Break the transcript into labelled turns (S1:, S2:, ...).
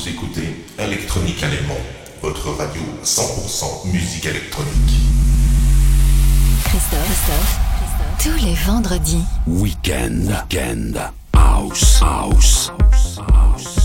S1: Vous écoutez Electronique Allemand, votre radio 100% musique électronique.
S2: Christophe, Christophe, Tous les vendredis.
S3: Weekend, weekend, house, house, house.